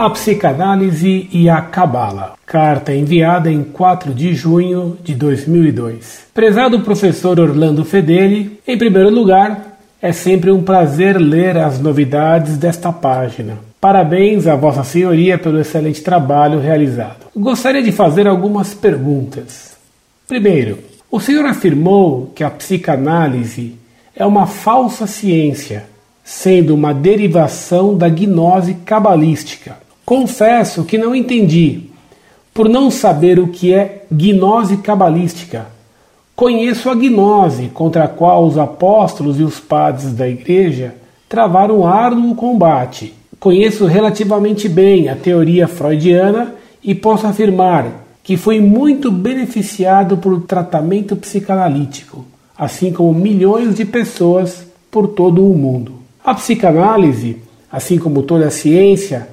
A Psicanálise e a Cabala. Carta enviada em 4 de junho de 2002. Prezado professor Orlando Fedeli, em primeiro lugar, é sempre um prazer ler as novidades desta página. Parabéns a Vossa Senhoria pelo excelente trabalho realizado. Gostaria de fazer algumas perguntas. Primeiro, o senhor afirmou que a psicanálise é uma falsa ciência, sendo uma derivação da gnose cabalística. Confesso que não entendi, por não saber o que é gnose cabalística. Conheço a gnose contra a qual os apóstolos e os padres da igreja travaram árduo combate. Conheço relativamente bem a teoria freudiana e posso afirmar que fui muito beneficiado por tratamento psicanalítico, assim como milhões de pessoas por todo o mundo. A psicanálise, assim como toda a ciência,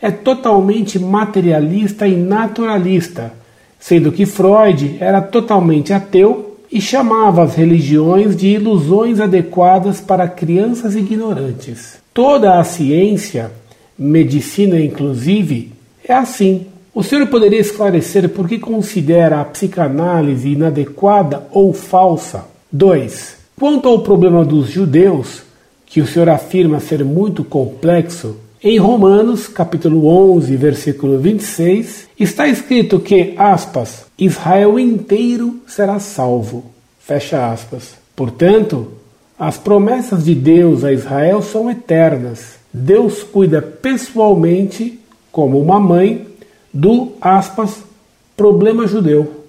é totalmente materialista e naturalista, sendo que Freud era totalmente ateu e chamava as religiões de ilusões adequadas para crianças ignorantes. Toda a ciência, medicina inclusive, é assim. O senhor poderia esclarecer por que considera a psicanálise inadequada ou falsa? 2. Quanto ao problema dos judeus, que o senhor afirma ser muito complexo, em Romanos, capítulo 11, versículo 26, está escrito que, aspas, Israel inteiro será salvo. Fecha aspas. Portanto, as promessas de Deus a Israel são eternas. Deus cuida pessoalmente, como uma mãe, do, aspas, problema judeu.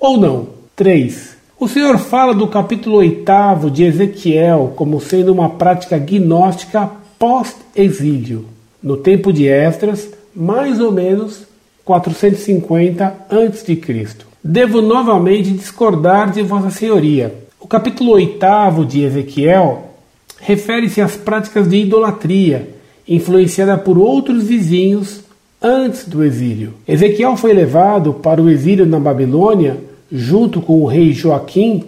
Ou não? 3. O Senhor fala do capítulo 8 de Ezequiel como sendo uma prática gnóstica pós-exílio no tempo de Esdras, mais ou menos 450 a.C. Devo novamente discordar de Vossa Senhoria. O capítulo 8 de Ezequiel refere-se às práticas de idolatria, influenciada por outros vizinhos antes do exílio. Ezequiel foi levado para o exílio na Babilônia junto com o rei Joaquim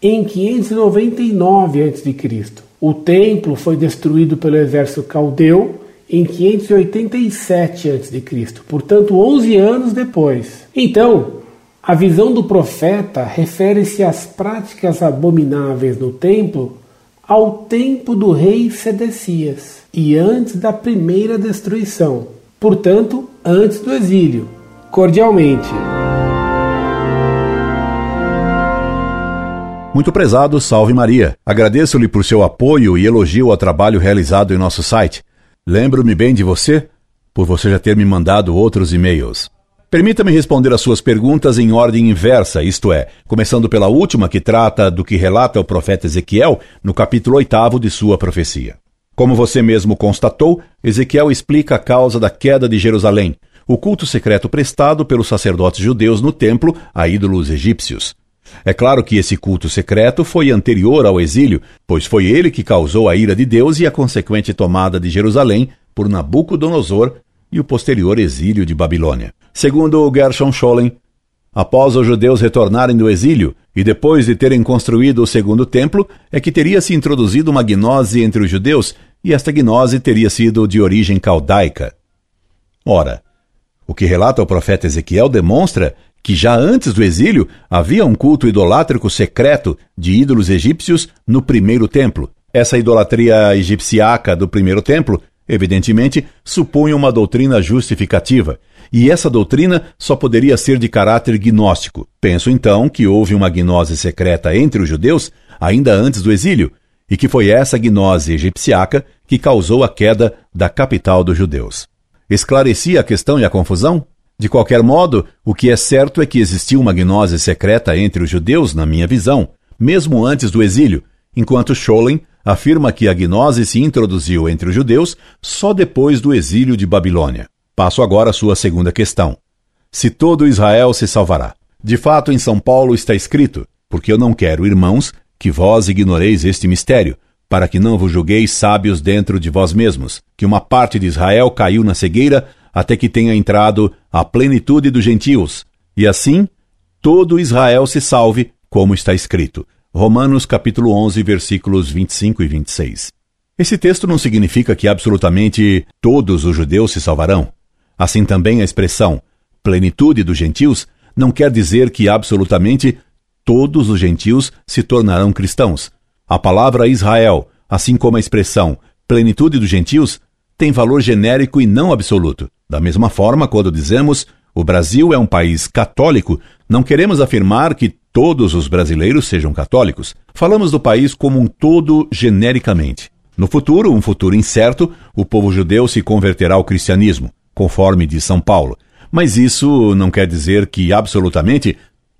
em 599 a.C. O templo foi destruído pelo exército caldeu em 587 a.C., portanto 11 anos depois. Então, a visão do profeta refere-se às práticas abomináveis no templo ao tempo do rei Sedecias e antes da primeira destruição, portanto, antes do exílio. Cordialmente. Muito prezado, salve Maria. Agradeço-lhe por seu apoio e elogio ao trabalho realizado em nosso site. Lembro-me bem de você, por você já ter me mandado outros e-mails. Permita-me responder às suas perguntas em ordem inversa, isto é, começando pela última que trata do que relata o profeta Ezequiel no capítulo 8 de sua profecia. Como você mesmo constatou, Ezequiel explica a causa da queda de Jerusalém, o culto secreto prestado pelos sacerdotes judeus no templo a ídolos egípcios. É claro que esse culto secreto foi anterior ao exílio, pois foi ele que causou a ira de Deus e a consequente tomada de Jerusalém por Nabucodonosor e o posterior exílio de Babilônia. Segundo Gershon Scholem, após os judeus retornarem do exílio e depois de terem construído o segundo templo, é que teria se introduzido uma gnose entre os judeus e esta gnose teria sido de origem caldaica. Ora, o que relata o profeta Ezequiel demonstra que já antes do exílio havia um culto idolátrico secreto de ídolos egípcios no primeiro templo. Essa idolatria egipciaca do primeiro templo, evidentemente, supunha uma doutrina justificativa, e essa doutrina só poderia ser de caráter gnóstico. Penso então que houve uma gnose secreta entre os judeus ainda antes do exílio, e que foi essa gnose egipciaca que causou a queda da capital dos judeus. Esclareci a questão e a confusão? De qualquer modo, o que é certo é que existiu uma gnose secreta entre os judeus, na minha visão, mesmo antes do exílio, enquanto Scholem afirma que a gnose se introduziu entre os judeus só depois do exílio de Babilônia. Passo agora à sua segunda questão. Se todo Israel se salvará. De fato, em São Paulo está escrito: Porque eu não quero, irmãos, que vós ignoreis este mistério, para que não vos julgueis sábios dentro de vós mesmos, que uma parte de Israel caiu na cegueira até que tenha entrado a plenitude dos gentios, e assim todo Israel se salve, como está escrito. Romanos capítulo 11, versículos 25 e 26. Esse texto não significa que absolutamente todos os judeus se salvarão. Assim também a expressão plenitude dos gentios não quer dizer que absolutamente todos os gentios se tornarão cristãos. A palavra Israel, assim como a expressão plenitude dos gentios, tem valor genérico e não absoluto. Da mesma forma, quando dizemos o Brasil é um país católico, não queremos afirmar que todos os brasileiros sejam católicos. Falamos do país como um todo genericamente. No futuro, um futuro incerto, o povo judeu se converterá ao cristianismo, conforme diz São Paulo. Mas isso não quer dizer que absolutamente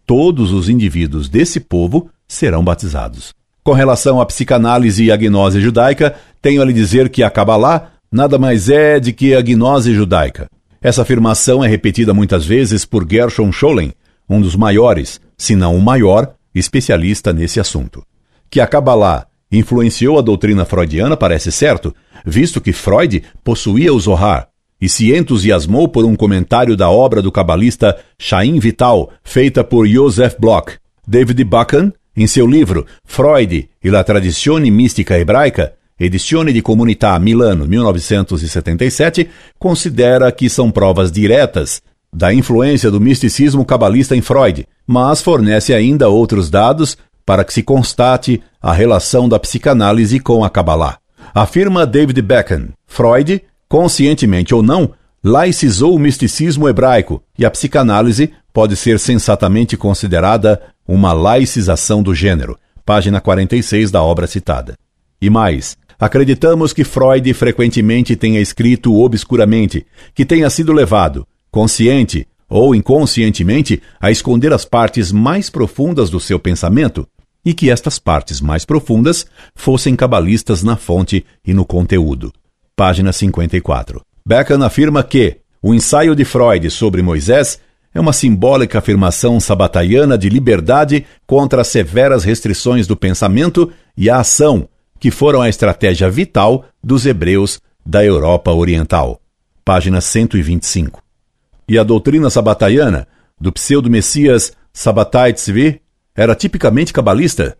todos os indivíduos desse povo serão batizados. Com relação à psicanálise e à gnose judaica, tenho a lhe dizer que a Kabbalah nada mais é de que a gnose judaica. Essa afirmação é repetida muitas vezes por Gershon Scholem, um dos maiores, se não o maior, especialista nesse assunto. Que a Kabbalah influenciou a doutrina freudiana parece certo, visto que Freud possuía o Zohar e se entusiasmou por um comentário da obra do cabalista Chaim Vital, feita por Joseph Bloch. David Buchan, em seu livro Freud e la tradizione mística hebraica, Edizione di Comunità Milano, 1977, considera que são provas diretas da influência do misticismo cabalista em Freud, mas fornece ainda outros dados para que se constate a relação da psicanálise com a Kabbalah. Afirma David Beckham, Freud, conscientemente ou não, laicizou o misticismo hebraico e a psicanálise pode ser sensatamente considerada uma laicização do gênero. Página 46 da obra citada. E mais, acreditamos que Freud frequentemente tenha escrito obscuramente, que tenha sido levado, consciente ou inconscientemente, a esconder as partes mais profundas do seu pensamento e que estas partes mais profundas fossem cabalistas na fonte e no conteúdo. Página 54. Beckham afirma que o ensaio de Freud sobre Moisés é uma simbólica afirmação sabataiana de liberdade contra as severas restrições do pensamento e a ação, que foram a estratégia vital dos hebreus da Europa Oriental. Página 125 e a doutrina sabataiana do pseudo-messias Sabatai Tzvi era tipicamente cabalista,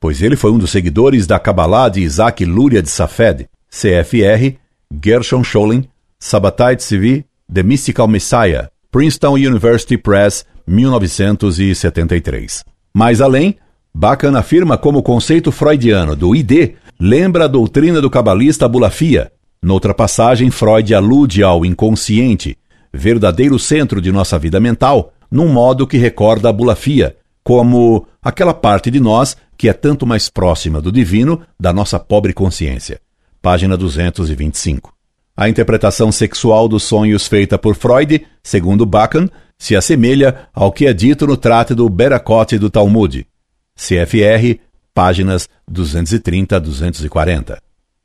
pois ele foi um dos seguidores da Kabbalah de Isaac Luria de Safed, CFR, Gershon Scholem, Sabatai Tzvi, The Mystical Messiah, Princeton University Press, 1973. Mais além, Bacan afirma como o conceito freudiano do ID lembra a doutrina do cabalista Bulafia. Noutra passagem, Freud alude ao inconsciente, verdadeiro centro de nossa vida mental, num modo que recorda a bulafia, como aquela parte de nós que é tanto mais próxima do divino da nossa pobre consciência. Página 225. A interpretação sexual dos sonhos feita por Freud, segundo Bacon, se assemelha ao que é dito no trato do Beracote do Talmud. CFR, páginas 230 a 240.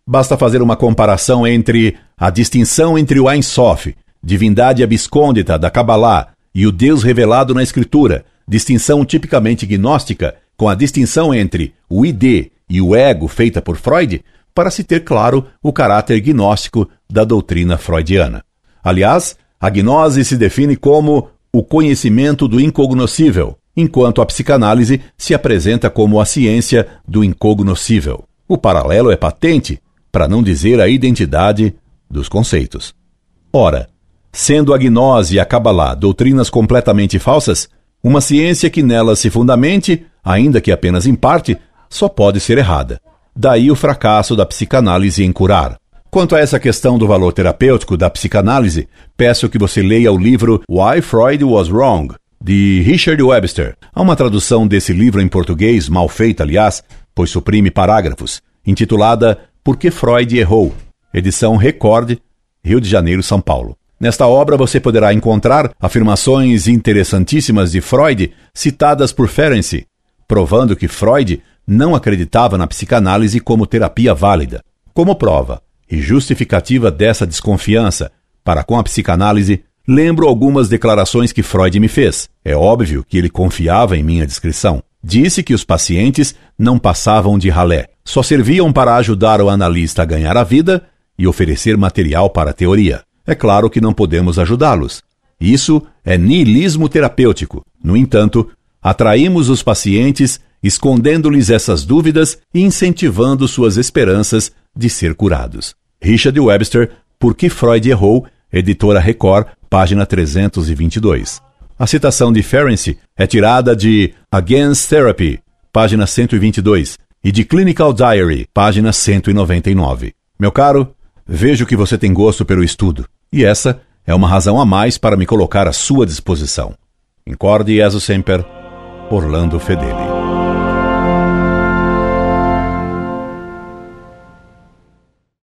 Basta fazer uma comparação entre a distinção entre o Ein Sof divindade abscôndita da Kabbalah e o Deus revelado na Escritura, distinção tipicamente gnóstica, com a distinção entre o id e o ego feita por Freud, para se ter claro o caráter gnóstico da doutrina freudiana. Aliás, a gnose se define como o conhecimento do incognoscível, enquanto a psicanálise se apresenta como a ciência do incognoscível. O paralelo é patente, para não dizer a identidade dos conceitos. Ora, Sendo a gnose e a Kabbalah doutrinas completamente falsas, uma ciência que nelas se fundamente, ainda que apenas em parte, só pode ser errada. Daí o fracasso da psicanálise em curar. Quanto a essa questão do valor terapêutico da psicanálise, peço que você leia o livro Why Freud Was Wrong, de Richard Webster. Há uma tradução desse livro em português, mal feita, aliás, pois suprime parágrafos, intitulada Por que Freud Errou? Edição Record, Rio de Janeiro, São Paulo. Nesta obra você poderá encontrar afirmações interessantíssimas de Freud citadas por Ferenczi, provando que Freud não acreditava na psicanálise como terapia válida. Como prova e justificativa dessa desconfiança para com a psicanálise, lembro algumas declarações que Freud me fez. É óbvio que ele confiava em minha descrição. Disse que os pacientes não passavam de ralé, só serviam para ajudar o analista a ganhar a vida e oferecer material para a teoria é claro que não podemos ajudá-los. Isso é niilismo terapêutico. No entanto, atraímos os pacientes escondendo-lhes essas dúvidas e incentivando suas esperanças de ser curados. Richard Webster, Por que Freud errou? Editora Record, página 322. A citação de Ferenczi é tirada de Against Therapy, página 122, e de Clinical Diary, página 199. Meu caro, vejo que você tem gosto pelo estudo, e essa é uma razão a mais para me colocar à sua disposição. Incorde Jesus Semper, Orlando Fedeli.